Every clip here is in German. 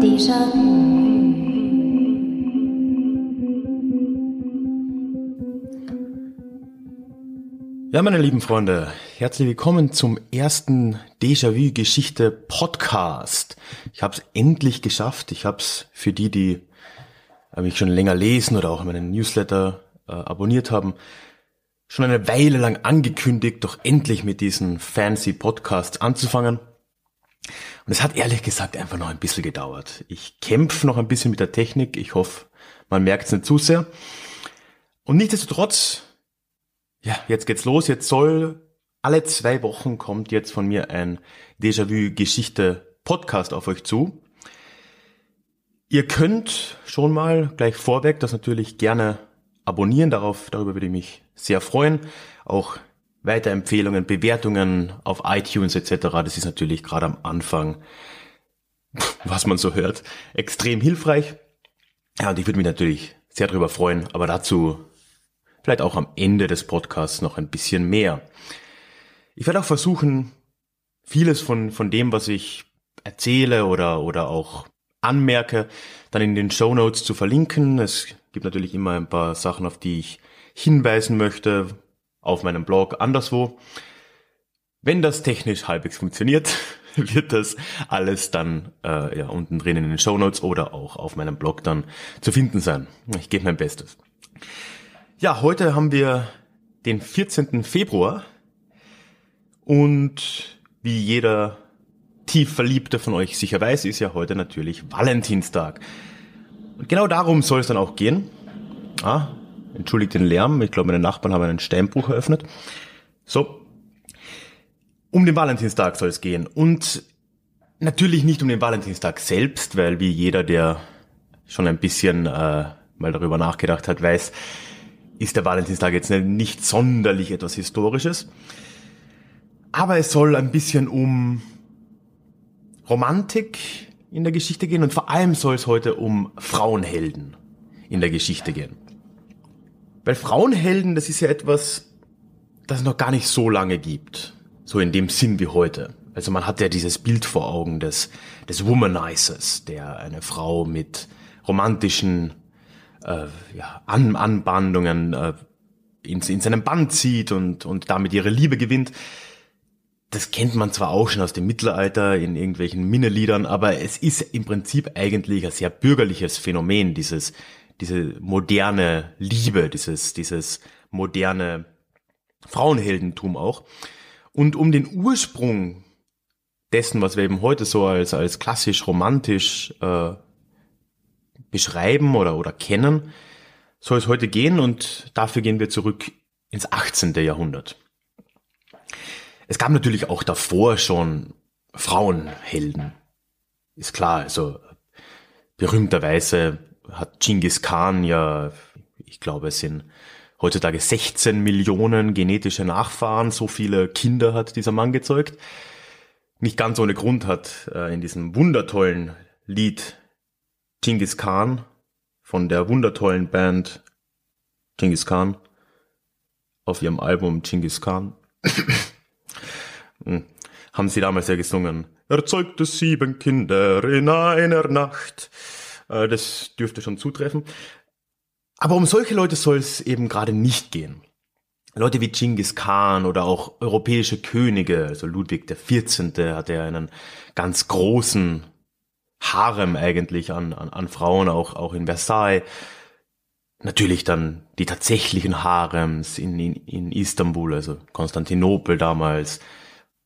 笛声。Ja, meine lieben Freunde, herzlich willkommen zum ersten Déjà-vu-Geschichte Podcast. Ich habe es endlich geschafft. Ich habe es für die, die äh, mich schon länger lesen oder auch meinen Newsletter äh, abonniert haben, schon eine Weile lang angekündigt, doch endlich mit diesen fancy Podcasts anzufangen. Und es hat ehrlich gesagt einfach noch ein bisschen gedauert. Ich kämpfe noch ein bisschen mit der Technik. Ich hoffe, man merkt es nicht zu sehr. Und nichtsdestotrotz ja, jetzt geht's los. Jetzt soll alle zwei Wochen kommt jetzt von mir ein Déjà-vu-Geschichte-Podcast auf euch zu. Ihr könnt schon mal gleich vorweg das natürlich gerne abonnieren. Darauf, darüber würde ich mich sehr freuen. Auch Weiterempfehlungen, Bewertungen auf iTunes etc. Das ist natürlich gerade am Anfang, was man so hört, extrem hilfreich. Ja, und ich würde mich natürlich sehr darüber freuen, aber dazu vielleicht auch am Ende des Podcasts noch ein bisschen mehr. Ich werde auch versuchen, vieles von, von dem, was ich erzähle oder, oder auch anmerke, dann in den Show Notes zu verlinken. Es gibt natürlich immer ein paar Sachen, auf die ich hinweisen möchte, auf meinem Blog, anderswo. Wenn das technisch halbwegs funktioniert, wird das alles dann äh, ja, unten drin in den Show Notes oder auch auf meinem Blog dann zu finden sein. Ich gebe mein Bestes. Ja, heute haben wir den 14. Februar und wie jeder tief Verliebte von euch sicher weiß, ist ja heute natürlich Valentinstag. Und genau darum soll es dann auch gehen. Ah, entschuldigt den Lärm, ich glaube meine Nachbarn haben einen Steinbruch eröffnet. So, um den Valentinstag soll es gehen und natürlich nicht um den Valentinstag selbst, weil wie jeder, der schon ein bisschen äh, mal darüber nachgedacht hat, weiß, ist der Valentinstag jetzt nicht sonderlich etwas Historisches. Aber es soll ein bisschen um Romantik in der Geschichte gehen und vor allem soll es heute um Frauenhelden in der Geschichte gehen. Weil Frauenhelden, das ist ja etwas, das es noch gar nicht so lange gibt. So in dem Sinn wie heute. Also man hat ja dieses Bild vor Augen des, des Womanizers, der eine Frau mit romantischen äh, ja, An Anbandungen äh, in, in seinem Band zieht und, und damit ihre Liebe gewinnt. Das kennt man zwar auch schon aus dem Mittelalter in irgendwelchen Minneliedern, aber es ist im Prinzip eigentlich ein sehr bürgerliches Phänomen, dieses, diese moderne Liebe, dieses, dieses moderne Frauenheldentum auch. Und um den Ursprung dessen, was wir eben heute so als, als klassisch romantisch äh, beschreiben oder, oder kennen, soll es heute gehen und dafür gehen wir zurück ins 18. Jahrhundert. Es gab natürlich auch davor schon Frauenhelden. Ist klar, also berühmterweise hat Genghis Khan ja, ich glaube, es sind heutzutage 16 Millionen genetische Nachfahren, so viele Kinder hat dieser Mann gezeugt. Nicht ganz ohne Grund hat äh, in diesem wundertollen Lied Genghis Khan von der wundertollen Band Genghis Khan auf ihrem Album Genghis Khan hm. haben sie damals ja gesungen. Er zeugte sieben Kinder in einer Nacht. Äh, das dürfte schon zutreffen. Aber um solche Leute soll es eben gerade nicht gehen. Leute wie Genghis Khan oder auch europäische Könige, also Ludwig XIV. hatte ja einen ganz großen Harem eigentlich an, an, an Frauen, auch, auch in Versailles. Natürlich dann die tatsächlichen Harems in, in, in Istanbul, also Konstantinopel damals.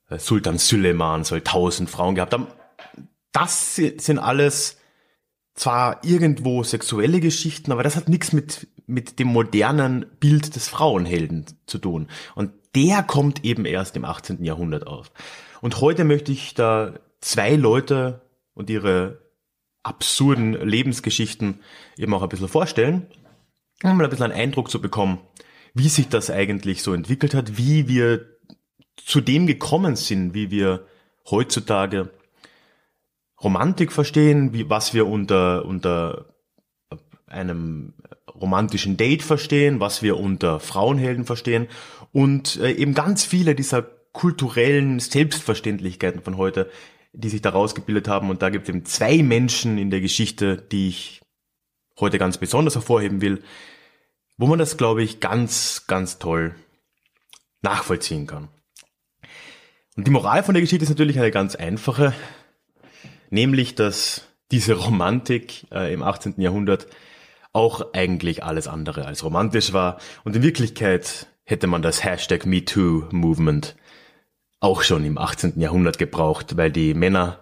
Äh, Sultan Süleyman soll tausend Frauen gehabt haben. Das sind alles zwar irgendwo sexuelle Geschichten, aber das hat nichts mit, mit dem modernen Bild des Frauenhelden zu tun. Und der kommt eben erst im 18. Jahrhundert auf. Und heute möchte ich da zwei Leute und ihre absurden Lebensgeschichten eben auch ein bisschen vorstellen, um mal ein bisschen einen Eindruck zu bekommen, wie sich das eigentlich so entwickelt hat, wie wir zu dem gekommen sind, wie wir heutzutage Romantik verstehen, wie, was wir unter, unter einem romantischen Date verstehen, was wir unter Frauenhelden verstehen und äh, eben ganz viele dieser kulturellen Selbstverständlichkeiten von heute, die sich daraus gebildet haben. Und da gibt es eben zwei Menschen in der Geschichte, die ich heute ganz besonders hervorheben will, wo man das, glaube ich, ganz, ganz toll nachvollziehen kann. Und die Moral von der Geschichte ist natürlich eine ganz einfache, nämlich, dass diese Romantik äh, im 18. Jahrhundert auch eigentlich alles andere als romantisch war. Und in Wirklichkeit hätte man das Hashtag MeToo-Movement auch schon im 18. Jahrhundert gebraucht, weil die Männer,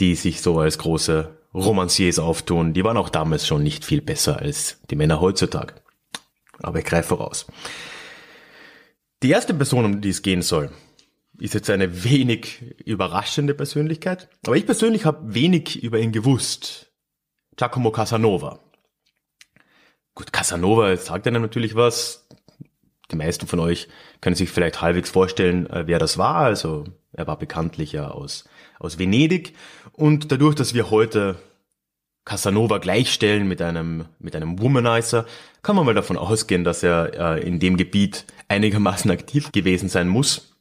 die sich so als große Romanciers auftun, die waren auch damals schon nicht viel besser als die Männer heutzutage. Aber ich greife voraus. Die erste Person, um die es gehen soll, ist jetzt eine wenig überraschende Persönlichkeit. Aber ich persönlich habe wenig über ihn gewusst. Giacomo Casanova. Gut, Casanova sagt einem natürlich was. Die meisten von euch können sich vielleicht halbwegs vorstellen, äh, wer das war. Also er war bekanntlich ja aus, aus Venedig. Und dadurch, dass wir heute Casanova gleichstellen mit einem, mit einem Womanizer, kann man mal davon ausgehen, dass er äh, in dem Gebiet einigermaßen aktiv gewesen sein muss.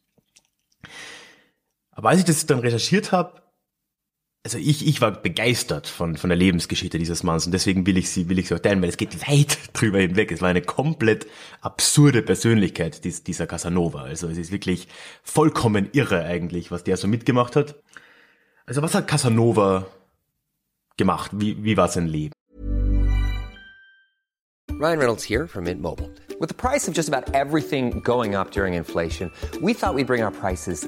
Aber als ich das dann recherchiert habe, also ich, ich war begeistert von, von der Lebensgeschichte dieses Manns und deswegen will ich sie, will ich sie auch teilen, weil es geht weit drüber hinweg. Es war eine komplett absurde Persönlichkeit, dies, dieser Casanova. Also es ist wirklich vollkommen irre eigentlich, was der so mitgemacht hat. Also was hat Casanova gemacht? Wie, wie war sein Leben? Ryan Reynolds here from Mint Mobile. With the price of just about everything going up during inflation, we thought we'd bring our prices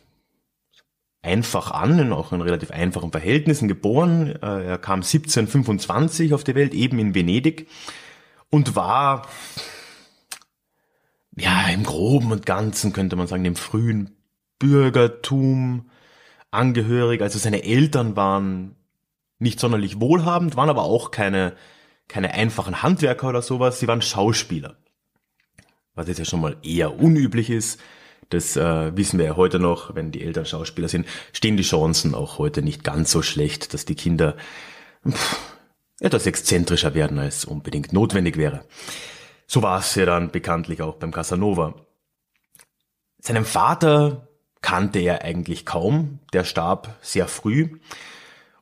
einfach an, in auch in relativ einfachen Verhältnissen geboren. Äh, Er kam 1725 auf die Welt, eben in Venedig und war, ja, im Groben und Ganzen könnte man sagen, dem frühen Bürgertum angehörig. Also seine Eltern waren nicht sonderlich wohlhabend, waren aber auch keine, keine einfachen Handwerker oder sowas. Sie waren Schauspieler. Was jetzt ja schon mal eher unüblich ist. Das äh, wissen wir ja heute noch, wenn die Eltern Schauspieler sind, stehen die Chancen auch heute nicht ganz so schlecht, dass die Kinder pff, etwas exzentrischer werden, als unbedingt notwendig wäre. So war es ja dann bekanntlich auch beim Casanova. Seinen Vater kannte er eigentlich kaum, der starb sehr früh.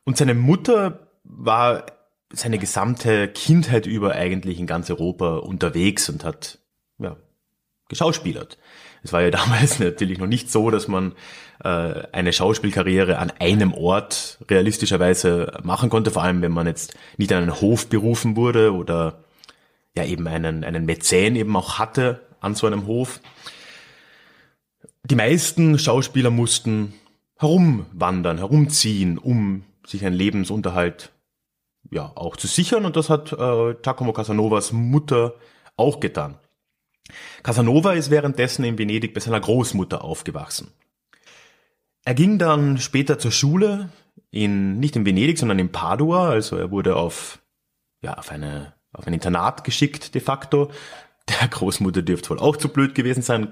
Und seine Mutter war seine gesamte Kindheit über eigentlich in ganz Europa unterwegs und hat ja, geschauspielert. Es war ja damals natürlich noch nicht so, dass man äh, eine Schauspielkarriere an einem Ort realistischerweise machen konnte, vor allem wenn man jetzt nicht an einen Hof berufen wurde oder ja eben einen, einen Mäzen eben auch hatte an so einem Hof. Die meisten Schauspieler mussten herumwandern, herumziehen, um sich einen Lebensunterhalt ja auch zu sichern und das hat äh, Giacomo Casanovas Mutter auch getan. Casanova ist währenddessen in Venedig bei seiner Großmutter aufgewachsen. Er ging dann später zur Schule in nicht in Venedig, sondern in Padua, also er wurde auf ja auf eine auf ein Internat geschickt de facto. Der Großmutter dürfte wohl auch zu blöd gewesen sein.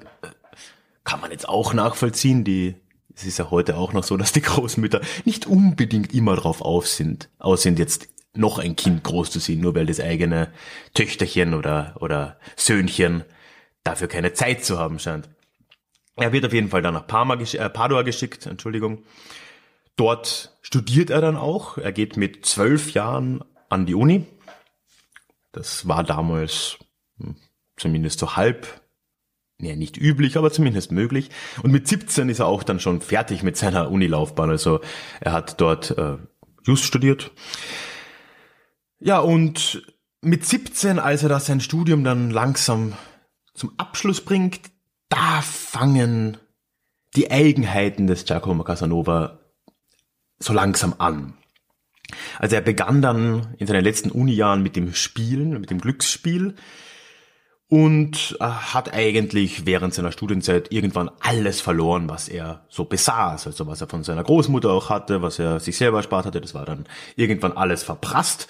Kann man jetzt auch nachvollziehen, die es ist ja heute auch noch so, dass die Großmütter nicht unbedingt immer drauf auf sind, aus sind jetzt noch ein Kind großzuziehen, nur weil das eigene Töchterchen oder, oder Söhnchen dafür keine Zeit zu haben scheint. Er wird auf jeden Fall dann nach Parma, äh, Padua geschickt, Entschuldigung. Dort studiert er dann auch. Er geht mit zwölf Jahren an die Uni. Das war damals hm, zumindest so halb, nee, nicht üblich, aber zumindest möglich. Und mit 17 ist er auch dann schon fertig mit seiner Unilaufbahn. Also er hat dort äh, Just studiert. Ja, und mit 17, als er da sein Studium dann langsam zum Abschluss bringt, da fangen die Eigenheiten des Giacomo Casanova so langsam an. Also er begann dann in seinen letzten Uni-Jahren mit dem Spielen, mit dem Glücksspiel und äh, hat eigentlich während seiner Studienzeit irgendwann alles verloren, was er so besaß. Also was er von seiner Großmutter auch hatte, was er sich selber erspart hatte, das war dann irgendwann alles verprasst.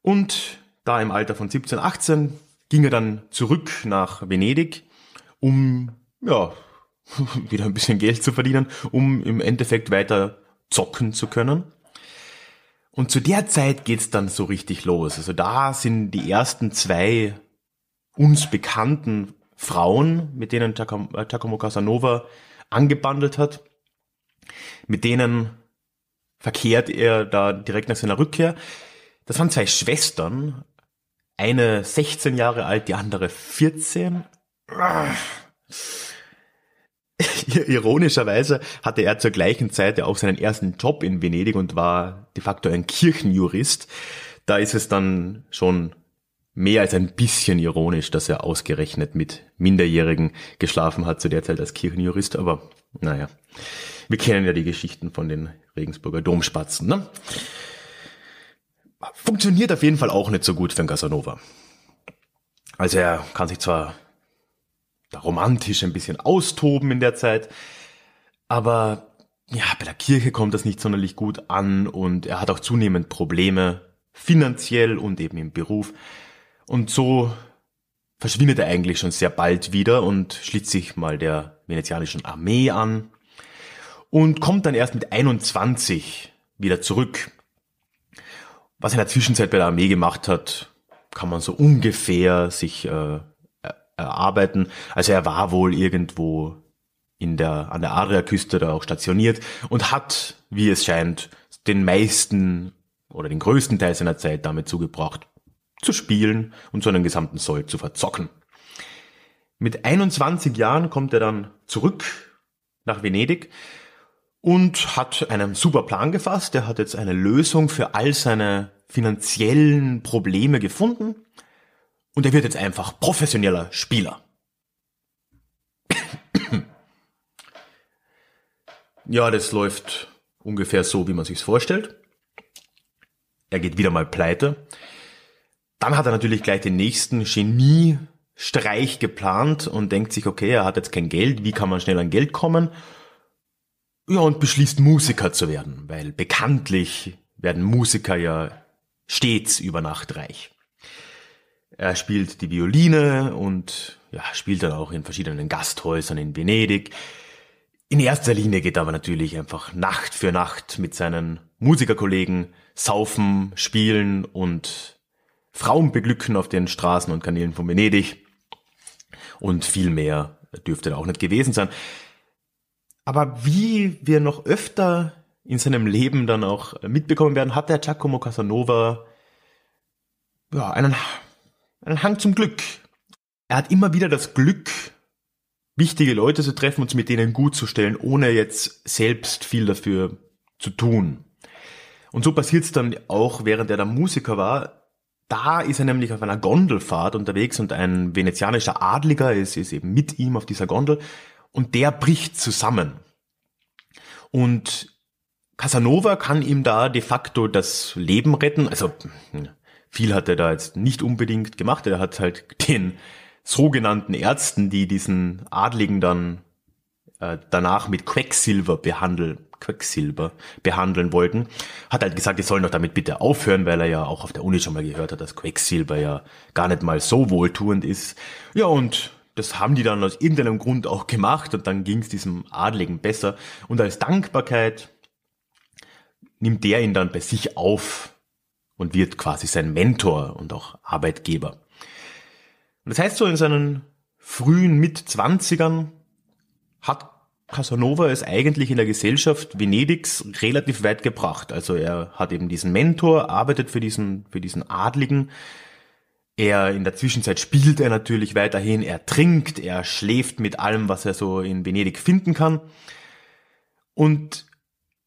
Und da im Alter von 17, 18 ging er dann zurück nach Venedig, um ja wieder ein bisschen Geld zu verdienen, um im Endeffekt weiter zocken zu können. Und zu der Zeit geht's dann so richtig los. Also da sind die ersten zwei uns bekannten Frauen, mit denen Giacomo Casanova angebandelt hat. Mit denen verkehrt er da direkt nach seiner Rückkehr. Das waren zwei Schwestern, eine 16 Jahre alt, die andere 14. Ironischerweise hatte er zur gleichen Zeit ja auch seinen ersten Job in Venedig und war de facto ein Kirchenjurist. Da ist es dann schon mehr als ein bisschen ironisch, dass er ausgerechnet mit Minderjährigen geschlafen hat zu der Zeit als Kirchenjurist, aber naja, wir kennen ja die Geschichten von den Regensburger Domspatzen. Ne? Funktioniert auf jeden Fall auch nicht so gut für einen Casanova. Also er kann sich zwar romantisch ein bisschen austoben in der Zeit, aber ja, bei der Kirche kommt das nicht sonderlich gut an und er hat auch zunehmend Probleme finanziell und eben im Beruf. Und so verschwindet er eigentlich schon sehr bald wieder und schließt sich mal der venezianischen Armee an und kommt dann erst mit 21 wieder zurück. Was er in der Zwischenzeit bei der Armee gemacht hat, kann man so ungefähr sich äh, erarbeiten. Also er war wohl irgendwo in der, an der Adriaküste da auch stationiert und hat, wie es scheint, den meisten oder den größten Teil seiner Zeit damit zugebracht, zu spielen und so einen gesamten Soll zu verzocken. Mit 21 Jahren kommt er dann zurück nach Venedig und hat einen super Plan gefasst. Er hat jetzt eine Lösung für all seine finanziellen Probleme gefunden und er wird jetzt einfach professioneller Spieler. ja, das läuft ungefähr so, wie man sich's vorstellt. Er geht wieder mal pleite. Dann hat er natürlich gleich den nächsten Geniestreich geplant und denkt sich, okay, er hat jetzt kein Geld, wie kann man schnell an Geld kommen? Ja, und beschließt Musiker zu werden, weil bekanntlich werden Musiker ja stets über Nacht reich. Er spielt die Violine und ja, spielt dann auch in verschiedenen Gasthäusern in Venedig. In erster Linie geht er aber natürlich einfach Nacht für Nacht mit seinen Musikerkollegen saufen, spielen und Frauen beglücken auf den Straßen und Kanälen von Venedig. Und viel mehr dürfte da auch nicht gewesen sein. Aber wie wir noch öfter in seinem Leben dann auch mitbekommen werden, hat der Giacomo Casanova ja, einen, einen Hang zum Glück. Er hat immer wieder das Glück, wichtige Leute zu treffen und mit denen gut zu stellen, ohne jetzt selbst viel dafür zu tun. Und so passiert es dann auch, während er da Musiker war, da ist er nämlich auf einer Gondelfahrt unterwegs und ein venezianischer Adliger ist, ist eben mit ihm auf dieser Gondel und der bricht zusammen. Und Casanova kann ihm da de facto das Leben retten. Also viel hat er da jetzt nicht unbedingt gemacht. Er hat halt den sogenannten Ärzten, die diesen Adligen dann äh, danach mit Quecksilber behandeln, Quecksilber behandeln wollten, hat halt gesagt, die sollen doch damit bitte aufhören, weil er ja auch auf der Uni schon mal gehört hat, dass Quecksilber ja gar nicht mal so wohltuend ist. Ja, und das haben die dann aus irgendeinem Grund auch gemacht und dann ging es diesem Adligen besser. Und als Dankbarkeit nimmt der ihn dann bei sich auf und wird quasi sein Mentor und auch Arbeitgeber. Und das heißt so, in seinen frühen Mitzwanzigern hat Casanova ist eigentlich in der Gesellschaft Venedigs relativ weit gebracht. Also er hat eben diesen Mentor, arbeitet für diesen, für diesen Adligen. Er in der Zwischenzeit spielt er natürlich weiterhin, er trinkt, er schläft mit allem, was er so in Venedig finden kann. Und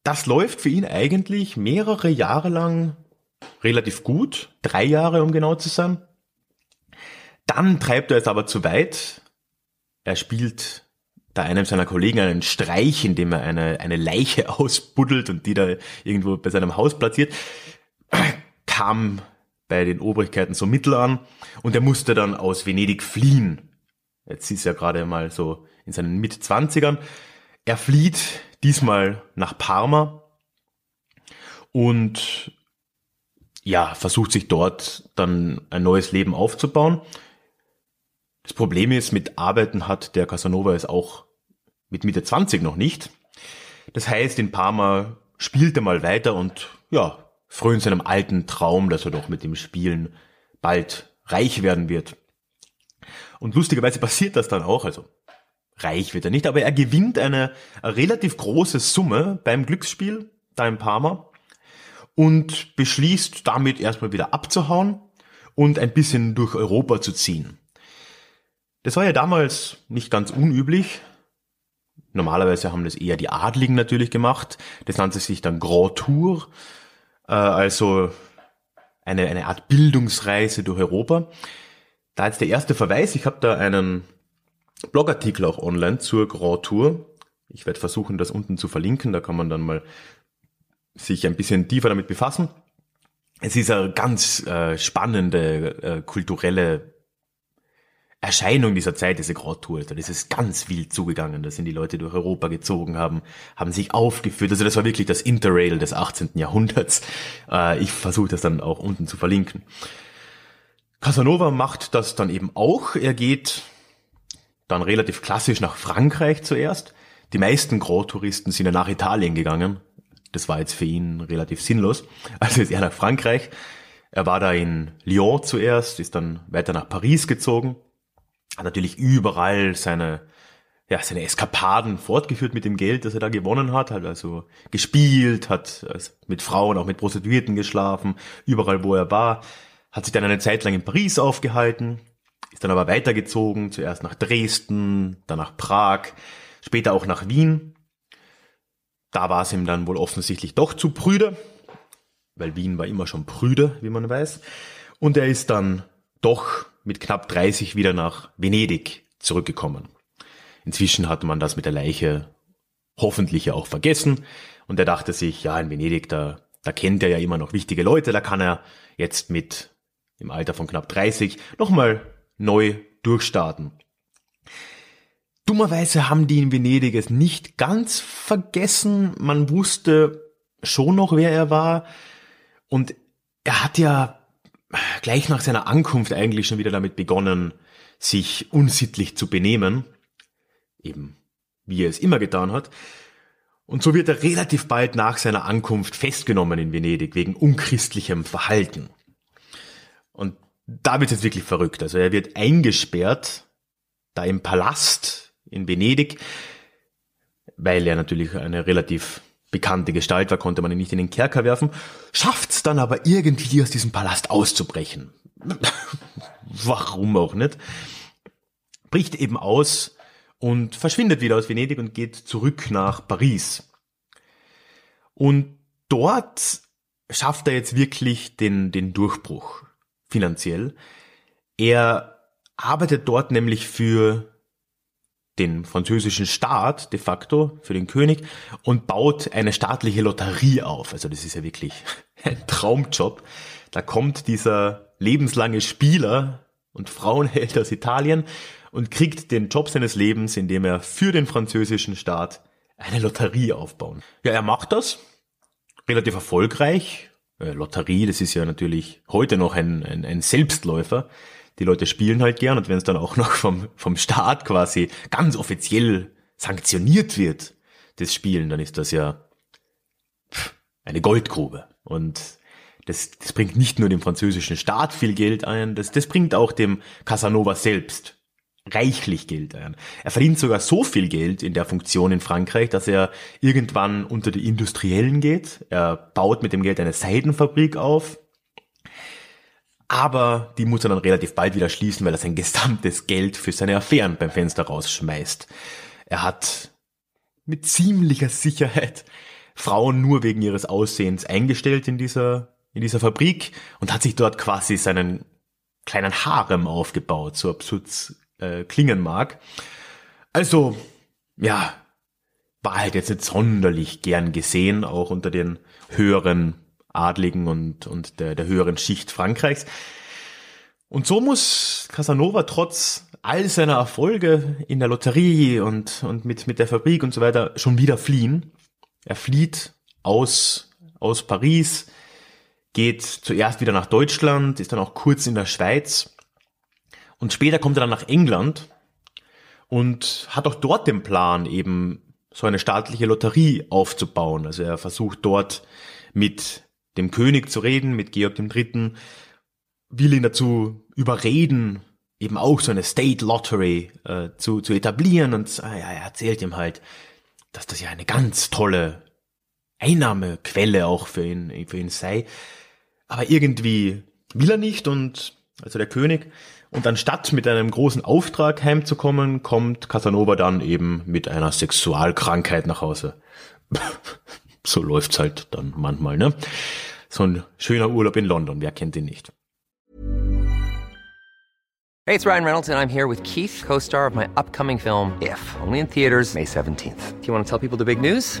das läuft für ihn eigentlich mehrere Jahre lang relativ gut, drei Jahre um genau zu sein. Dann treibt er es aber zu weit. Er spielt da einem seiner Kollegen einen Streich, indem er eine, eine Leiche ausbuddelt und die da irgendwo bei seinem Haus platziert, kam bei den Obrigkeiten so Mittel an und er musste dann aus Venedig fliehen. Jetzt ist er gerade mal so in seinen Mitzwanzigern. Er flieht diesmal nach Parma und ja, versucht sich dort dann ein neues Leben aufzubauen. Das Problem ist, mit Arbeiten hat der Casanova es auch mit Mitte 20 noch nicht. Das heißt, in Parma spielt er mal weiter und ja, frönt seinem alten Traum, dass er doch mit dem Spielen bald reich werden wird. Und lustigerweise passiert das dann auch, also reich wird er nicht, aber er gewinnt eine, eine relativ große Summe beim Glücksspiel da in Parma und beschließt damit erstmal wieder abzuhauen und ein bisschen durch Europa zu ziehen. Das war ja damals nicht ganz unüblich. Normalerweise haben das eher die Adligen natürlich gemacht. Das nannte sich dann Grand Tour, äh, also eine, eine Art Bildungsreise durch Europa. Da jetzt der erste Verweis, ich habe da einen Blogartikel auch online zur Grand Tour. Ich werde versuchen, das unten zu verlinken, da kann man dann mal sich ein bisschen tiefer damit befassen. Es ist eine ganz äh, spannende äh, kulturelle Erscheinung dieser Zeit, diese Grand Tour. Also das ist ganz wild zugegangen. Da sind die Leute durch Europa gezogen, haben, haben sich aufgeführt. Also das war wirklich das Interrail des 18. Jahrhunderts. Äh, ich versuche das dann auch unten zu verlinken. Casanova macht das dann eben auch. Er geht dann relativ klassisch nach Frankreich zuerst. Die meisten Grand-Touristen sind ja nach Italien gegangen. Das war jetzt für ihn relativ sinnlos. Also ist er nach Frankreich. Er war da in Lyon zuerst, ist dann weiter nach Paris gezogen, hat natürlich überall seine, ja, seine Eskapaden fortgeführt mit dem Geld, das er da gewonnen hat, hat also gespielt, hat also mit Frauen, auch mit Prostituierten geschlafen, überall wo er war, hat sich dann eine Zeit lang in Paris aufgehalten, ist dann aber weitergezogen, zuerst nach Dresden, dann nach Prag, später auch nach Wien. Da war es ihm dann wohl offensichtlich doch zu prüde, weil Wien war immer schon prüde, wie man weiß. Und er ist dann doch mit knapp 30 wieder nach Venedig zurückgekommen. Inzwischen hatte man das mit der Leiche hoffentlich ja auch vergessen und er dachte sich, ja, in Venedig, da, da kennt er ja immer noch wichtige Leute, da kann er jetzt mit im Alter von knapp 30 nochmal neu durchstarten. Dummerweise haben die in Venedig es nicht ganz vergessen. Man wusste schon noch, wer er war. Und er hat ja gleich nach seiner Ankunft eigentlich schon wieder damit begonnen, sich unsittlich zu benehmen. Eben wie er es immer getan hat. Und so wird er relativ bald nach seiner Ankunft festgenommen in Venedig wegen unchristlichem Verhalten. Und da wird es jetzt wirklich verrückt. Also er wird eingesperrt, da im Palast in Venedig, weil er natürlich eine relativ bekannte Gestalt war, konnte man ihn nicht in den Kerker werfen, schafft es dann aber irgendwie aus diesem Palast auszubrechen. Warum auch nicht? Bricht eben aus und verschwindet wieder aus Venedig und geht zurück nach Paris. Und dort schafft er jetzt wirklich den, den Durchbruch finanziell. Er arbeitet dort nämlich für den französischen Staat de facto, für den König und baut eine staatliche Lotterie auf. Also das ist ja wirklich ein Traumjob. Da kommt dieser lebenslange Spieler und Frauenheld aus Italien und kriegt den Job seines Lebens, indem er für den französischen Staat eine Lotterie aufbauen. Ja, er macht das relativ erfolgreich, äh, Lotterie, das ist ja natürlich heute noch ein, ein, ein Selbstläufer. Die Leute spielen halt gern und wenn es dann auch noch vom, vom Staat quasi ganz offiziell sanktioniert wird, das Spielen, dann ist das ja eine Goldgrube. Und das, das bringt nicht nur dem französischen Staat viel Geld ein, das, das bringt auch dem Casanova selbst reichlich Geld ein. Er verdient sogar so viel Geld in der Funktion in Frankreich, dass er irgendwann unter die Industriellen geht. Er baut mit dem Geld eine Seidenfabrik auf. Aber die muss er dann relativ bald wieder schließen, weil er sein gesamtes Geld für seine Affären beim Fenster rausschmeißt. Er hat mit ziemlicher Sicherheit Frauen nur wegen ihres Aussehens eingestellt in dieser, in dieser Fabrik und hat sich dort quasi seinen kleinen Harem aufgebaut, so absurd äh, klingen mag. Also ja, war halt jetzt nicht sonderlich gern gesehen, auch unter den höheren Adligen und, und der, der höheren Schicht Frankreichs. Und so muss Casanova trotz all seiner Erfolge in der Lotterie und, und mit, mit der Fabrik und so weiter schon wieder fliehen. Er flieht aus, aus Paris, geht zuerst wieder nach Deutschland, ist dann auch kurz in der Schweiz und später kommt er dann nach England und hat auch dort den Plan, eben so eine staatliche Lotterie aufzubauen. Also er versucht dort mit dem König zu reden, mit Georg III., will ihn dazu überreden, eben auch so eine State Lottery äh, zu, zu etablieren und ja, er erzählt ihm halt, dass das ja eine ganz tolle Einnahmequelle auch für ihn, für ihn sei. Aber irgendwie will er nicht und, also der König, und anstatt mit einem großen Auftrag heimzukommen, kommt Casanova dann eben mit einer Sexualkrankheit nach Hause. So läuft's halt dann manchmal, ne? So ein schöner Urlaub in London, wer kennt ihn nicht? Hey, it's Ryan Reynolds and I'm here with Keith, co-star of my upcoming film If, only in theaters May 17th. Do you want to tell people the big news?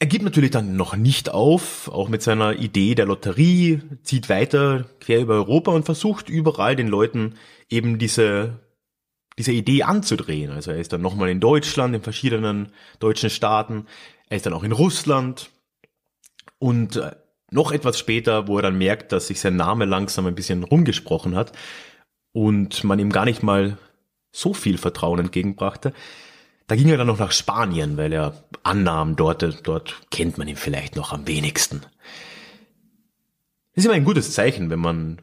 Er gibt natürlich dann noch nicht auf, auch mit seiner Idee der Lotterie, zieht weiter quer über Europa und versucht überall den Leuten eben diese, diese Idee anzudrehen. Also er ist dann nochmal in Deutschland, in verschiedenen deutschen Staaten, er ist dann auch in Russland und äh, noch etwas später, wo er dann merkt, dass sich sein Name langsam ein bisschen rumgesprochen hat und man ihm gar nicht mal so viel Vertrauen entgegenbrachte, da ging er dann noch nach Spanien, weil er annahm, dort, dort kennt man ihn vielleicht noch am wenigsten. Das ist immer ein gutes Zeichen, wenn man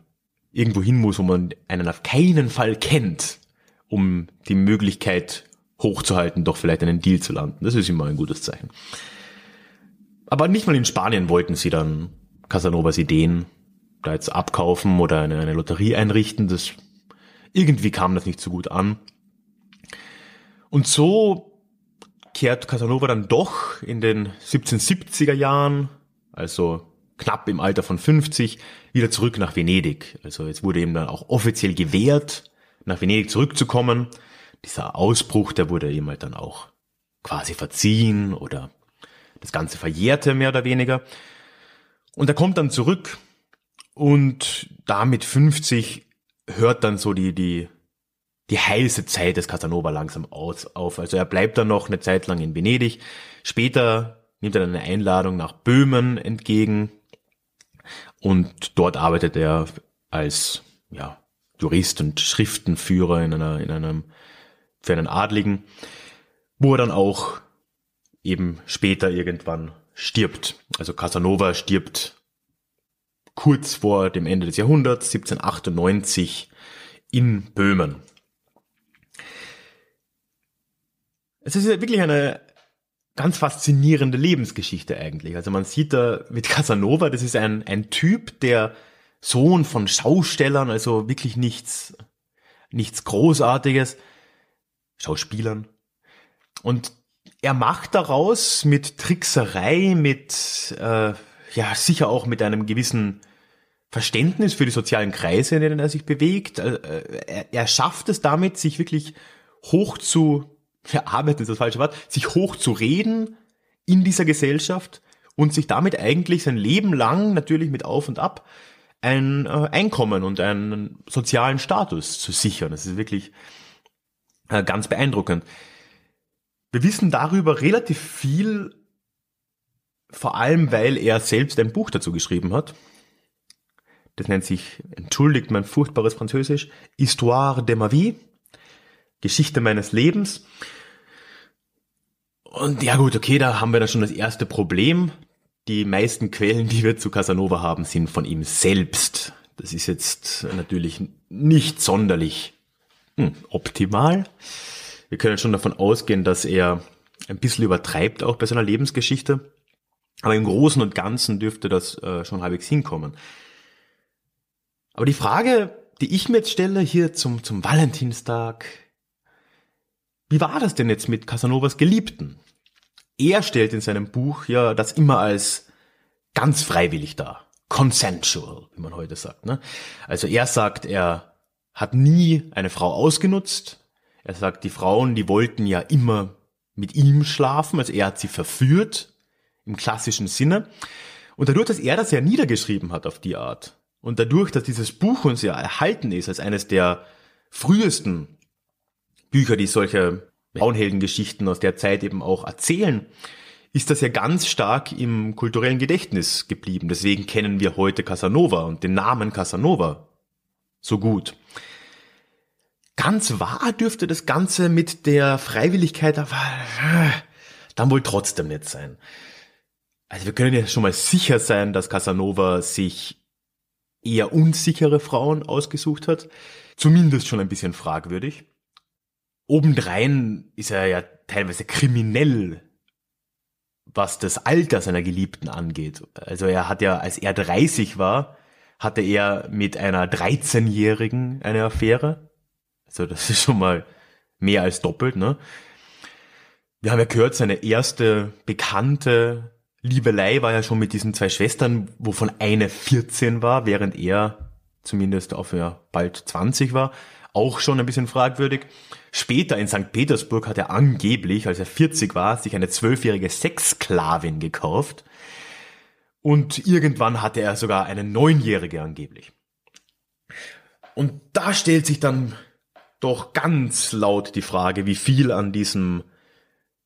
irgendwo hin muss, wo man einen auf keinen Fall kennt, um die Möglichkeit hochzuhalten, doch vielleicht einen Deal zu landen. Das ist immer ein gutes Zeichen. Aber nicht mal in Spanien wollten sie dann Casanovas Ideen da jetzt abkaufen oder eine, eine Lotterie einrichten. Das, irgendwie kam das nicht so gut an. Und so kehrt Casanova dann doch in den 1770er Jahren, also knapp im Alter von 50, wieder zurück nach Venedig. Also jetzt wurde ihm dann auch offiziell gewährt, nach Venedig zurückzukommen. Dieser Ausbruch, der wurde ihm halt dann auch quasi verziehen oder das Ganze verjährte mehr oder weniger. Und er kommt dann zurück und da mit 50 hört dann so die, die die heiße Zeit des Casanova langsam aus, auf. Also er bleibt dann noch eine Zeit lang in Venedig. Später nimmt er dann eine Einladung nach Böhmen entgegen und dort arbeitet er als ja, Jurist und Schriftenführer in einer, in einem, für einen Adligen, wo er dann auch eben später irgendwann stirbt. Also Casanova stirbt kurz vor dem Ende des Jahrhunderts, 1798 in Böhmen. Es ist ja wirklich eine ganz faszinierende Lebensgeschichte eigentlich. Also man sieht da mit Casanova, das ist ein, ein Typ, der Sohn von Schaustellern, also wirklich nichts, nichts Großartiges, Schauspielern. Und er macht daraus mit Trickserei, mit, äh, ja, sicher auch mit einem gewissen Verständnis für die sozialen Kreise, in denen er sich bewegt. Äh, er, er schafft es damit, sich wirklich hoch zu verarbeitet ist das falsche Wort, sich hoch zu reden in dieser Gesellschaft und sich damit eigentlich sein Leben lang natürlich mit Auf und Ab ein äh, Einkommen und einen sozialen Status zu sichern. Das ist wirklich äh, ganz beeindruckend. Wir wissen darüber relativ viel, vor allem weil er selbst ein Buch dazu geschrieben hat. Das nennt sich, entschuldigt mein furchtbares Französisch, Histoire de ma vie, Geschichte meines Lebens. Und ja gut, okay, da haben wir dann schon das erste Problem. Die meisten Quellen, die wir zu Casanova haben, sind von ihm selbst. Das ist jetzt natürlich nicht sonderlich hm, optimal. Wir können schon davon ausgehen, dass er ein bisschen übertreibt auch bei seiner Lebensgeschichte. Aber im Großen und Ganzen dürfte das äh, schon halbwegs hinkommen. Aber die Frage, die ich mir jetzt stelle hier zum, zum Valentinstag, wie war das denn jetzt mit Casanovas Geliebten? Er stellt in seinem Buch ja das immer als ganz freiwillig dar. Consensual, wie man heute sagt. Ne? Also er sagt, er hat nie eine Frau ausgenutzt. Er sagt, die Frauen, die wollten ja immer mit ihm schlafen, also er hat sie verführt im klassischen Sinne. Und dadurch, dass er das ja niedergeschrieben hat auf die Art und dadurch, dass dieses Buch uns ja erhalten ist als eines der frühesten Bücher, die solche Frauenheldengeschichten aus der Zeit eben auch erzählen, ist das ja ganz stark im kulturellen Gedächtnis geblieben. Deswegen kennen wir heute Casanova und den Namen Casanova so gut. Ganz wahr dürfte das Ganze mit der Freiwilligkeit aber äh, dann wohl trotzdem nicht sein. Also wir können ja schon mal sicher sein, dass Casanova sich eher unsichere Frauen ausgesucht hat. Zumindest schon ein bisschen fragwürdig. Obendrein ist er ja teilweise kriminell, was das Alter seiner Geliebten angeht. Also er hat ja, als er 30 war, hatte er mit einer 13-Jährigen eine Affäre. Also das ist schon mal mehr als doppelt, ne? Wir haben ja gehört, seine erste bekannte Liebelei war ja schon mit diesen zwei Schwestern, wovon eine 14 war, während er zumindest auf ja bald 20 war. Auch schon ein bisschen fragwürdig. Später in St. Petersburg hat er angeblich, als er 40 war, sich eine zwölfjährige Sexsklavin gekauft. Und irgendwann hatte er sogar eine neunjährige angeblich. Und da stellt sich dann doch ganz laut die Frage, wie viel an diesem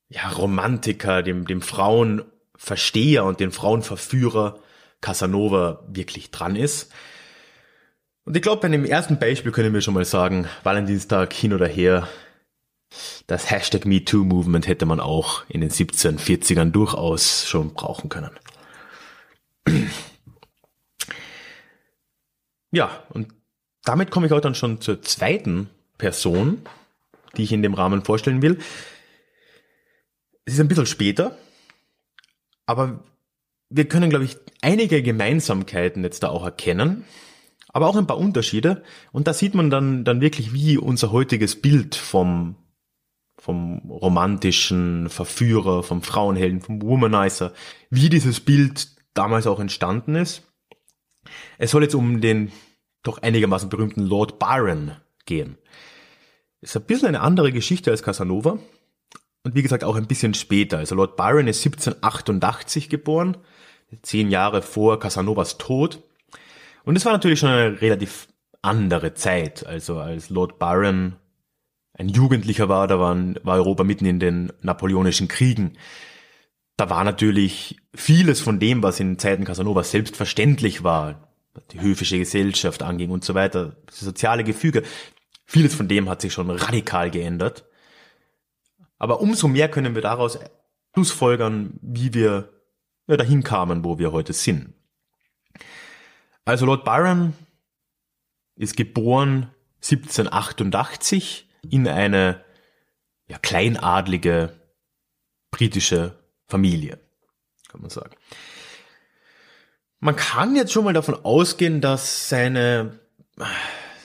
ja, Romantiker, dem, dem Frauenversteher und dem Frauenverführer Casanova wirklich dran ist. Und ich glaube, bei dem ersten Beispiel können wir schon mal sagen, Valentinstag hin oder her, das Hashtag MeToo-Movement hätte man auch in den 1740ern durchaus schon brauchen können. Ja, und damit komme ich auch dann schon zur zweiten Person, die ich in dem Rahmen vorstellen will. Es ist ein bisschen später, aber wir können, glaube ich, einige Gemeinsamkeiten jetzt da auch erkennen, aber auch ein paar Unterschiede. Und da sieht man dann, dann wirklich, wie unser heutiges Bild vom, vom romantischen Verführer, vom Frauenhelden, vom Womanizer, wie dieses Bild damals auch entstanden ist. Es soll jetzt um den doch einigermaßen berühmten Lord Byron gehen. Ist ein bisschen eine andere Geschichte als Casanova. Und wie gesagt, auch ein bisschen später. Also Lord Byron ist 1788 geboren, zehn Jahre vor Casanovas Tod. Und es war natürlich schon eine relativ andere Zeit. Also als Lord Byron ein Jugendlicher war, da waren, war Europa mitten in den napoleonischen Kriegen. Da war natürlich vieles von dem, was in Zeiten Casanovas selbstverständlich war, die höfische Gesellschaft anging und so weiter, das soziale Gefüge, Vieles von dem hat sich schon radikal geändert. Aber umso mehr können wir daraus schlussfolgern, wie wir ja, dahin kamen, wo wir heute sind. Also Lord Byron ist geboren 1788 in eine ja, kleinadlige britische Familie, kann man sagen. Man kann jetzt schon mal davon ausgehen, dass seine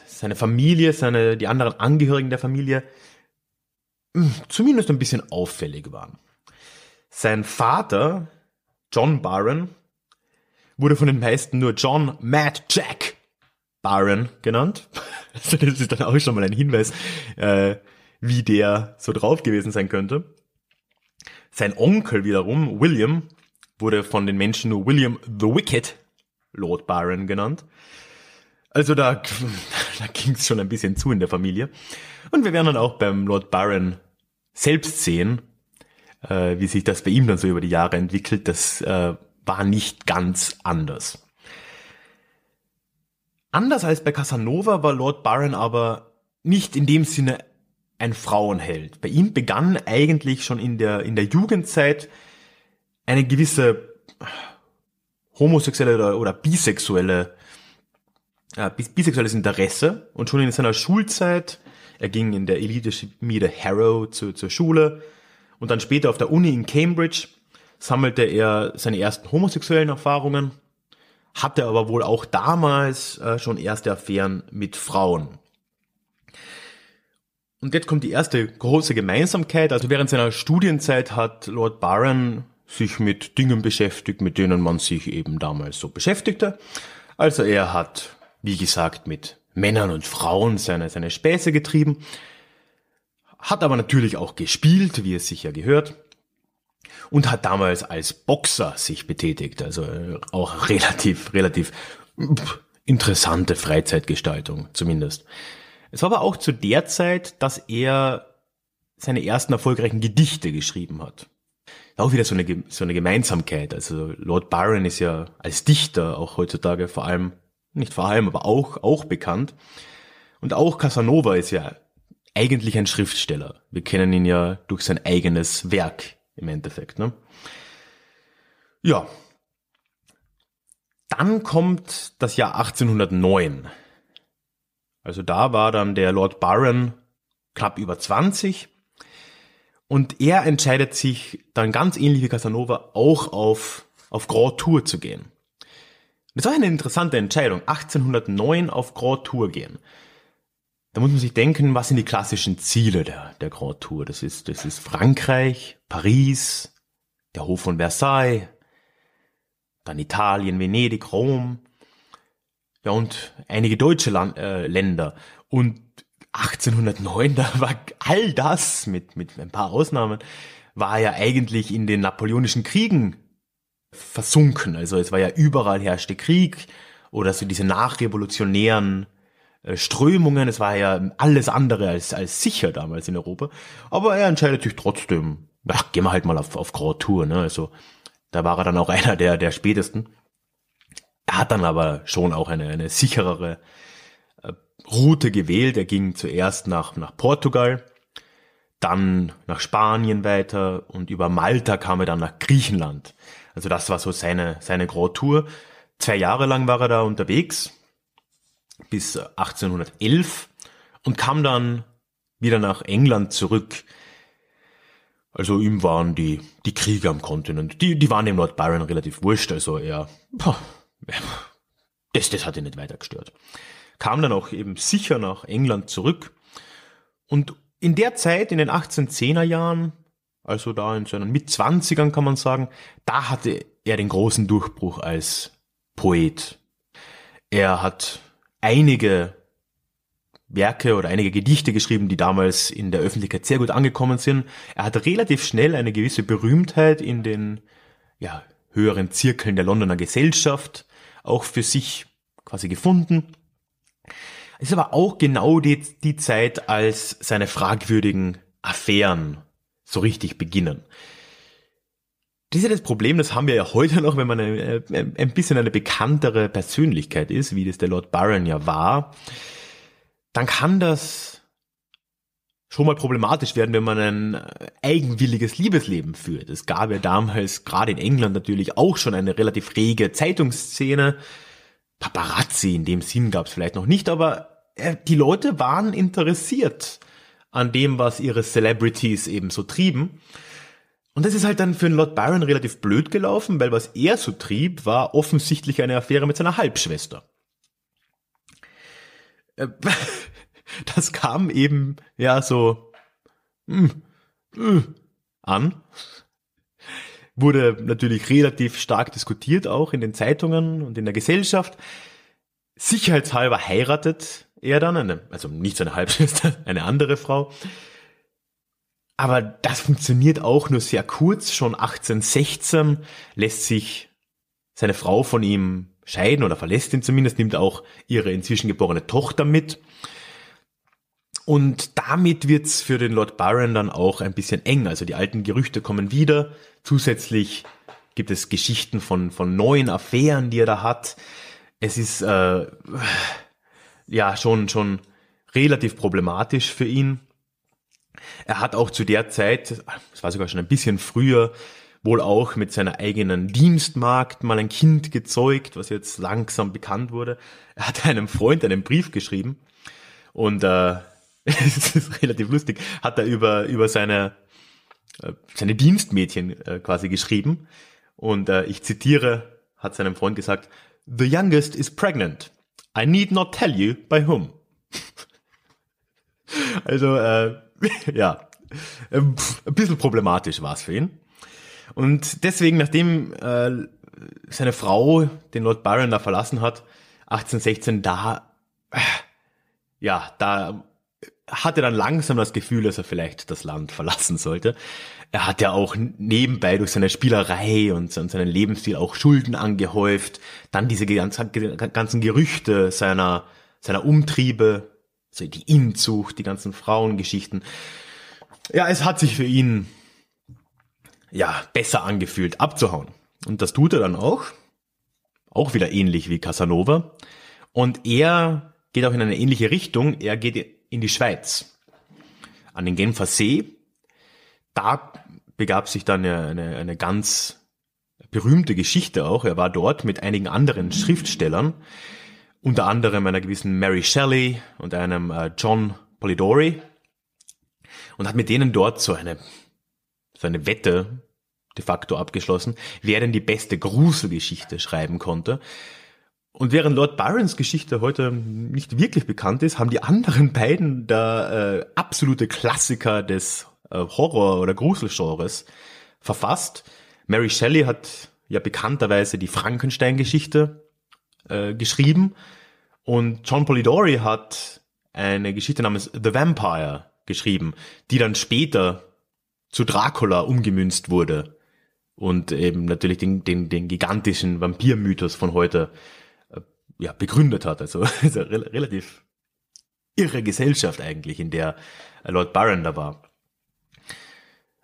seine Familie, seine, die anderen Angehörigen der Familie hm, zumindest ein bisschen auffällig waren. Sein Vater, John Byron, wurde von den meisten nur John Mad Jack Byron genannt. Also das ist dann auch schon mal ein Hinweis, äh, wie der so drauf gewesen sein könnte. Sein Onkel wiederum, William, wurde von den Menschen nur William the Wicked Lord Byron genannt. Also da, da ging es schon ein bisschen zu in der Familie. Und wir werden dann auch beim Lord Byron selbst sehen, äh, wie sich das bei ihm dann so über die Jahre entwickelt. Das äh, war nicht ganz anders. Anders als bei Casanova war Lord Byron aber nicht in dem Sinne ein Frauenheld. Bei ihm begann eigentlich schon in der, in der Jugendzeit eine gewisse homosexuelle oder, oder bisexuelle äh, bisexuelles Interesse und schon in seiner Schulzeit, er ging in der Elite-Schmiede Harrow zu, zur Schule und dann später auf der Uni in Cambridge, sammelte er seine ersten homosexuellen Erfahrungen, hatte aber wohl auch damals äh, schon erste Affären mit Frauen. Und jetzt kommt die erste große Gemeinsamkeit. Also während seiner Studienzeit hat Lord Byron sich mit Dingen beschäftigt, mit denen man sich eben damals so beschäftigte. Also er hat, wie gesagt, mit Männern und Frauen seine, seine Späße getrieben, hat aber natürlich auch gespielt, wie es sich ja gehört, und hat damals als Boxer sich betätigt, also äh, auch relativ, relativ interessante Freizeitgestaltung zumindest. Es war aber auch zu der Zeit, dass er seine ersten erfolgreichen Gedichte geschrieben hat. Auch wieder so eine, so eine Gemeinsamkeit. Also Lord Byron ist ja als Dichter auch heutzutage vor allem, nicht vor allem, aber auch, auch bekannt. Und auch Casanova ist ja eigentlich ein Schriftsteller. Wir kennen ihn ja durch sein eigenes Werk im Endeffekt. Ne? Ja. Dann kommt das Jahr 1809. Also da war dann der Lord Byron knapp über 20 und er entscheidet sich dann ganz ähnlich wie Casanova auch auf, auf Grand Tour zu gehen. Das war eine interessante Entscheidung, 1809 auf Grand Tour gehen. Da muss man sich denken, was sind die klassischen Ziele der, der Grand Tour? Das ist, das ist Frankreich, Paris, der Hof von Versailles, dann Italien, Venedig, Rom, ja und einige deutsche Land, äh, Länder. Und 1809, da war all das mit, mit ein paar Ausnahmen, war ja eigentlich in den napoleonischen Kriegen versunken. Also es war ja überall herrschte Krieg oder so diese nachrevolutionären Strömungen. Es war ja alles andere als, als sicher damals in Europa. Aber er entscheidet sich trotzdem, ach, gehen wir halt mal auf, auf Grand Tour. Ne? Also da war er dann auch einer der, der spätesten. Er hat dann aber schon auch eine, eine sicherere äh, Route gewählt. Er ging zuerst nach, nach Portugal, dann nach Spanien weiter und über Malta kam er dann nach Griechenland. Also das war so seine, seine Grand Tour. Zwei Jahre lang war er da unterwegs, bis 1811 und kam dann wieder nach England zurück. Also ihm waren die, die Kriege am Kontinent, die, die waren dem Lord Byron relativ wurscht, also er, das, das hat ihn nicht weiter gestört. Kam dann auch eben sicher nach England zurück. Und in der Zeit, in den 1810er Jahren, also da in seinen Mitzwanzigern kann man sagen, da hatte er den großen Durchbruch als Poet. Er hat einige Werke oder einige Gedichte geschrieben, die damals in der Öffentlichkeit sehr gut angekommen sind. Er hat relativ schnell eine gewisse Berühmtheit in den ja, höheren Zirkeln der Londoner Gesellschaft auch für sich quasi gefunden. Es ist aber auch genau die, die Zeit, als seine fragwürdigen Affären so richtig beginnen. Das ist ja das Problem, das haben wir ja heute noch, wenn man eine, ein bisschen eine bekanntere Persönlichkeit ist, wie das der Lord Byron ja war, dann kann das schon mal problematisch werden, wenn man ein eigenwilliges Liebesleben führt. Es gab ja damals, gerade in England natürlich, auch schon eine relativ rege Zeitungsszene. Paparazzi in dem Sinn gab es vielleicht noch nicht, aber äh, die Leute waren interessiert an dem, was ihre Celebrities eben so trieben. Und das ist halt dann für den Lord Byron relativ blöd gelaufen, weil was er so trieb, war offensichtlich eine Affäre mit seiner Halbschwester. Äh, das kam eben ja so mm, mm, an. Wurde natürlich relativ stark diskutiert, auch in den Zeitungen und in der Gesellschaft. Sicherheitshalber heiratet er dann, eine, also nicht seine Halbschwester, eine andere Frau. Aber das funktioniert auch nur sehr kurz. Schon 1816 lässt sich seine Frau von ihm scheiden oder verlässt ihn zumindest, nimmt auch ihre inzwischen geborene Tochter mit. Und damit wird's für den Lord Byron dann auch ein bisschen eng. Also die alten Gerüchte kommen wieder. Zusätzlich gibt es Geschichten von, von neuen Affären, die er da hat. Es ist äh, ja schon, schon relativ problematisch für ihn. Er hat auch zu der Zeit, es war sogar schon ein bisschen früher, wohl auch mit seiner eigenen Dienstmagd mal ein Kind gezeugt, was jetzt langsam bekannt wurde. Er hat einem Freund einen Brief geschrieben und äh, es ist relativ lustig, hat er über, über seine äh, seine Dienstmädchen äh, quasi geschrieben. Und äh, ich zitiere, hat seinem Freund gesagt, The youngest is pregnant. I need not tell you by whom. also, äh, ja, äh, ein bisschen problematisch war es für ihn. Und deswegen, nachdem äh, seine Frau den Lord Byron da verlassen hat, 1816, da, äh, ja, da hatte dann langsam das Gefühl, dass er vielleicht das Land verlassen sollte. Er hat ja auch nebenbei durch seine Spielerei und seinen Lebensstil auch Schulden angehäuft. Dann diese ganzen Gerüchte seiner, seiner Umtriebe, also die Inzucht, die ganzen Frauengeschichten. Ja, es hat sich für ihn ja besser angefühlt, abzuhauen. Und das tut er dann auch. Auch wieder ähnlich wie Casanova. Und er geht auch in eine ähnliche Richtung. Er geht in die Schweiz. An den Genfer See. Da begab sich dann eine, eine ganz berühmte Geschichte auch. Er war dort mit einigen anderen Schriftstellern, unter anderem einer gewissen Mary Shelley und einem äh, John Polidori und hat mit denen dort so eine, so eine Wette de facto abgeschlossen, wer denn die beste Gruselgeschichte schreiben konnte. Und während Lord Byrons Geschichte heute nicht wirklich bekannt ist, haben die anderen beiden da äh, absolute Klassiker des äh, Horror- oder Gruselgenres verfasst. Mary Shelley hat ja bekannterweise die Frankenstein-Geschichte äh, geschrieben und John Polidori hat eine Geschichte namens The Vampire geschrieben, die dann später zu Dracula umgemünzt wurde und eben natürlich den, den, den gigantischen Vampirmythos von heute ja, begründet hat. Also, also re relativ irre Gesellschaft eigentlich, in der Lord Byron da war.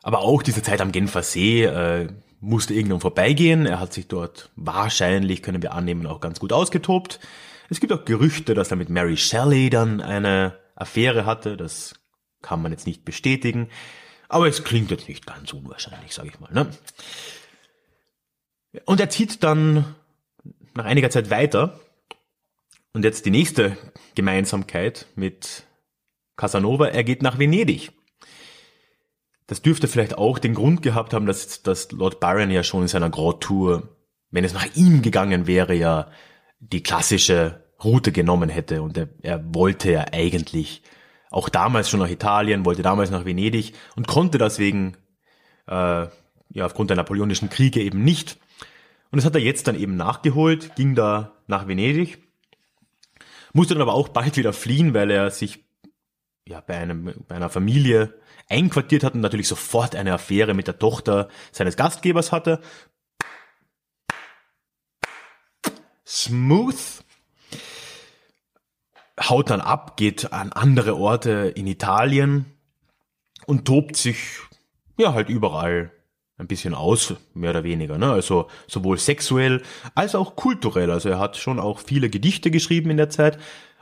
Aber auch diese Zeit am Genfer See äh, musste irgendwann vorbeigehen. Er hat sich dort wahrscheinlich, können wir annehmen, auch ganz gut ausgetobt. Es gibt auch Gerüchte, dass er mit Mary Shelley dann eine Affäre hatte. Das kann man jetzt nicht bestätigen. Aber es klingt jetzt nicht ganz unwahrscheinlich, sage ich mal. Ne? Und er zieht dann nach einiger Zeit weiter und jetzt die nächste Gemeinsamkeit mit Casanova, er geht nach Venedig. Das dürfte vielleicht auch den Grund gehabt haben, dass, dass Lord Byron ja schon in seiner Grand Tour, wenn es nach ihm gegangen wäre, ja die klassische Route genommen hätte. Und er, er wollte ja eigentlich auch damals schon nach Italien, wollte damals nach Venedig und konnte deswegen äh, ja aufgrund der napoleonischen Kriege eben nicht. Und das hat er jetzt dann eben nachgeholt, ging da nach Venedig musste dann aber auch bald wieder fliehen, weil er sich ja bei einem bei einer Familie einquartiert hat und natürlich sofort eine Affäre mit der Tochter seines Gastgebers hatte. Smooth haut dann ab, geht an andere Orte in Italien und tobt sich ja halt überall ein bisschen aus, mehr oder weniger. Ne? Also sowohl sexuell als auch kulturell. Also er hat schon auch viele Gedichte geschrieben in der Zeit.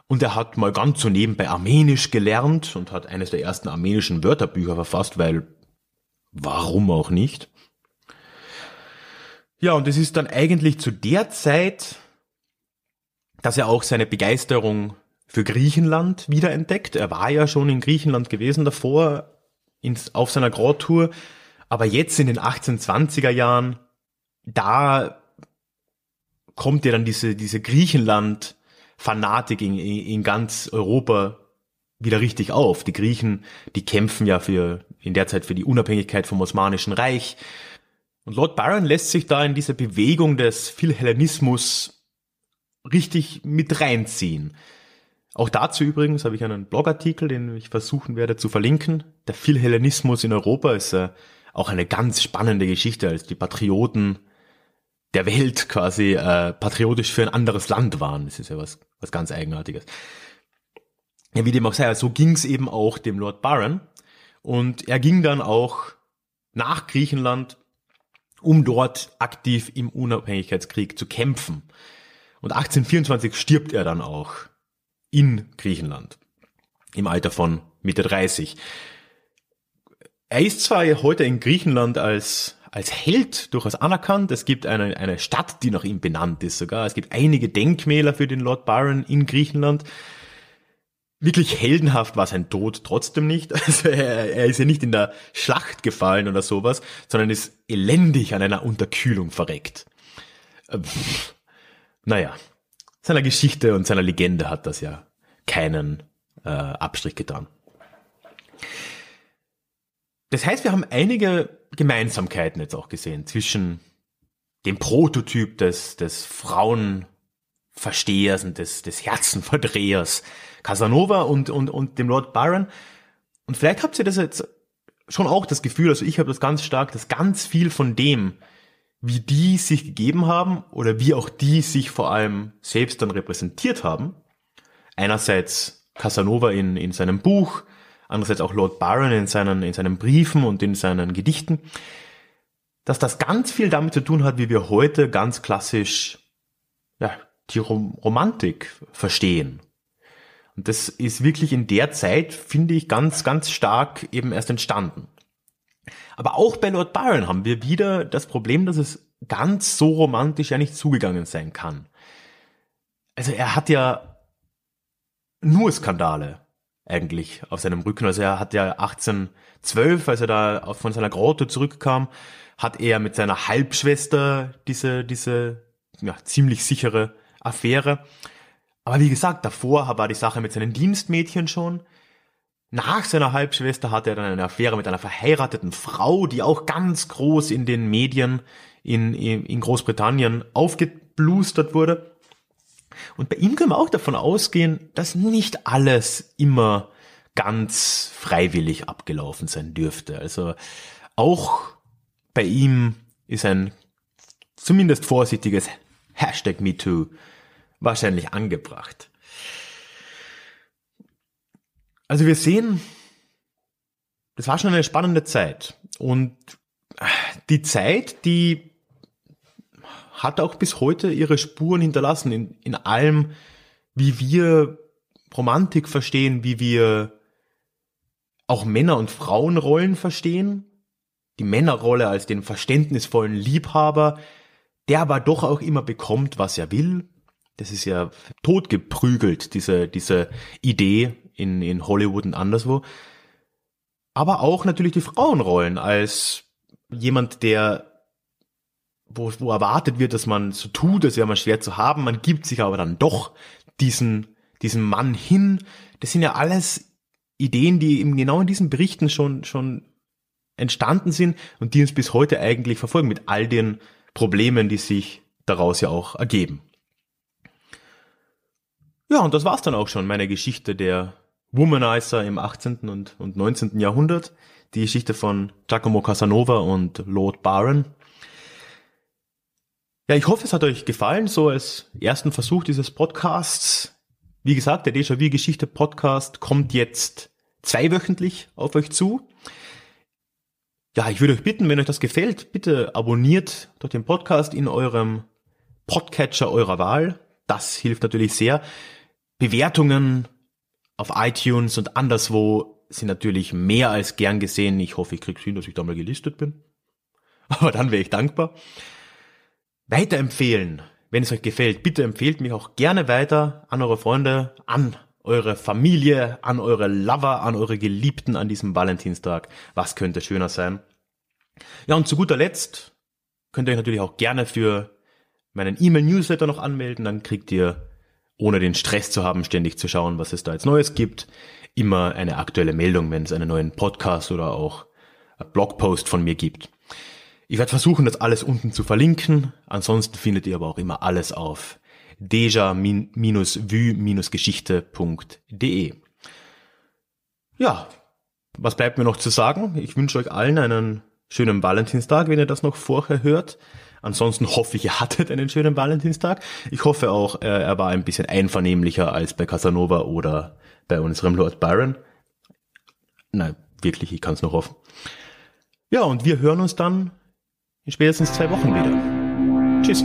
Und er hat mal ganz so nebenbei Armenisch gelernt und hat eines der ersten armenischen Wörterbücher verfasst, weil warum auch nicht? Ja, und es ist dann eigentlich zu der Zeit, dass er auch seine Begeisterung für Griechenland wiederentdeckt. Er war ja schon in Griechenland gewesen davor, ins, auf seiner Grand Tour aber jetzt in den 1820er Jahren, da kommt ja dann diese, diese Griechenland-Fanatik in, in ganz Europa wieder richtig auf. Die Griechen, die kämpfen ja für, in der Zeit für die Unabhängigkeit vom Osmanischen Reich. Und Lord Byron lässt sich da in diese Bewegung des Philhellenismus richtig mit reinziehen. Auch dazu übrigens habe ich einen Blogartikel, den ich versuchen werde zu verlinken. Der Philhellenismus in Europa ist äh, auch eine ganz spannende Geschichte, als die Patrioten der Welt quasi äh, patriotisch für ein anderes Land waren. Das ist ja was, was ganz Eigenartiges. Ja, wie dem auch sei, so ging es eben auch dem Lord Byron. Und er ging dann auch nach Griechenland, um dort aktiv im Unabhängigkeitskrieg zu kämpfen. Und 1824 stirbt er dann auch in Griechenland im Alter von Mitte 30. Er ist zwar heute in Griechenland als als Held durchaus anerkannt. Es gibt eine, eine Stadt, die nach ihm benannt ist sogar. Es gibt einige Denkmäler für den Lord Byron in Griechenland. wirklich heldenhaft war sein Tod trotzdem nicht. Also er, er ist ja nicht in der Schlacht gefallen oder sowas, sondern ist elendig an einer Unterkühlung verreckt. Äh, naja, seiner Geschichte und seiner Legende hat das ja keinen äh, Abstrich getan. Das heißt, wir haben einige Gemeinsamkeiten jetzt auch gesehen zwischen dem Prototyp des, des Frauenverstehers und des, des Herzenverdrehers Casanova und, und, und dem Lord Byron. Und vielleicht habt ihr das jetzt schon auch das Gefühl, also ich habe das ganz stark, dass ganz viel von dem, wie die sich gegeben haben oder wie auch die sich vor allem selbst dann repräsentiert haben, einerseits Casanova in, in seinem Buch, andererseits auch Lord Byron in seinen, in seinen Briefen und in seinen Gedichten, dass das ganz viel damit zu tun hat, wie wir heute ganz klassisch ja, die Rom Romantik verstehen. Und das ist wirklich in der Zeit, finde ich, ganz, ganz stark eben erst entstanden. Aber auch bei Lord Byron haben wir wieder das Problem, dass es ganz so romantisch ja nicht zugegangen sein kann. Also er hat ja nur Skandale eigentlich auf seinem Rücken. Also er hat ja 1812, als er da von seiner Grotte zurückkam, hat er mit seiner Halbschwester diese, diese ja, ziemlich sichere Affäre. Aber wie gesagt, davor war die Sache mit seinen Dienstmädchen schon. Nach seiner Halbschwester hatte er dann eine Affäre mit einer verheirateten Frau, die auch ganz groß in den Medien in, in Großbritannien aufgeblustert wurde. Und bei ihm können wir auch davon ausgehen, dass nicht alles immer ganz freiwillig abgelaufen sein dürfte. Also auch bei ihm ist ein zumindest vorsichtiges Hashtag MeToo wahrscheinlich angebracht. Also wir sehen, das war schon eine spannende Zeit. Und die Zeit, die hat auch bis heute ihre Spuren hinterlassen in, in allem, wie wir Romantik verstehen, wie wir auch Männer- und Frauenrollen verstehen. Die Männerrolle als den verständnisvollen Liebhaber, der aber doch auch immer bekommt, was er will. Das ist ja totgeprügelt, diese, diese Idee in, in Hollywood und anderswo. Aber auch natürlich die Frauenrollen als jemand, der wo, wo erwartet wird, dass man so tut, als wäre man schwer zu haben, man gibt sich aber dann doch diesen, diesen Mann hin. Das sind ja alles Ideen, die eben genau in diesen Berichten schon, schon entstanden sind und die uns bis heute eigentlich verfolgen mit all den Problemen, die sich daraus ja auch ergeben. Ja, und das war's dann auch schon, meine Geschichte der Womanizer im 18. und, und 19. Jahrhundert. Die Geschichte von Giacomo Casanova und Lord Byron. Ja, ich hoffe, es hat euch gefallen, so als ersten Versuch dieses Podcasts. Wie gesagt, der Déjà-vu-Geschichte Podcast kommt jetzt zweiwöchentlich auf euch zu. Ja, ich würde euch bitten, wenn euch das gefällt, bitte abonniert doch den Podcast in eurem Podcatcher eurer Wahl. Das hilft natürlich sehr. Bewertungen auf iTunes und anderswo sind natürlich mehr als gern gesehen. Ich hoffe, ich kriege hin, dass ich da mal gelistet bin. Aber dann wäre ich dankbar weiterempfehlen, wenn es euch gefällt. Bitte empfehlt mich auch gerne weiter an eure Freunde, an eure Familie, an eure Lover, an eure Geliebten an diesem Valentinstag. Was könnte schöner sein? Ja, und zu guter Letzt könnt ihr euch natürlich auch gerne für meinen E-Mail-Newsletter noch anmelden. Dann kriegt ihr, ohne den Stress zu haben, ständig zu schauen, was es da jetzt Neues gibt, immer eine aktuelle Meldung, wenn es einen neuen Podcast oder auch Blogpost von mir gibt. Ich werde versuchen, das alles unten zu verlinken. Ansonsten findet ihr aber auch immer alles auf deja-vue-geschichte.de. Ja, was bleibt mir noch zu sagen? Ich wünsche euch allen einen schönen Valentinstag, wenn ihr das noch vorher hört. Ansonsten hoffe ich, ihr hattet einen schönen Valentinstag. Ich hoffe auch, er war ein bisschen einvernehmlicher als bei Casanova oder bei unserem Lord Byron. Nein, wirklich, ich kann es noch hoffen. Ja, und wir hören uns dann in spätestens zwei Wochen wieder. Tschüss.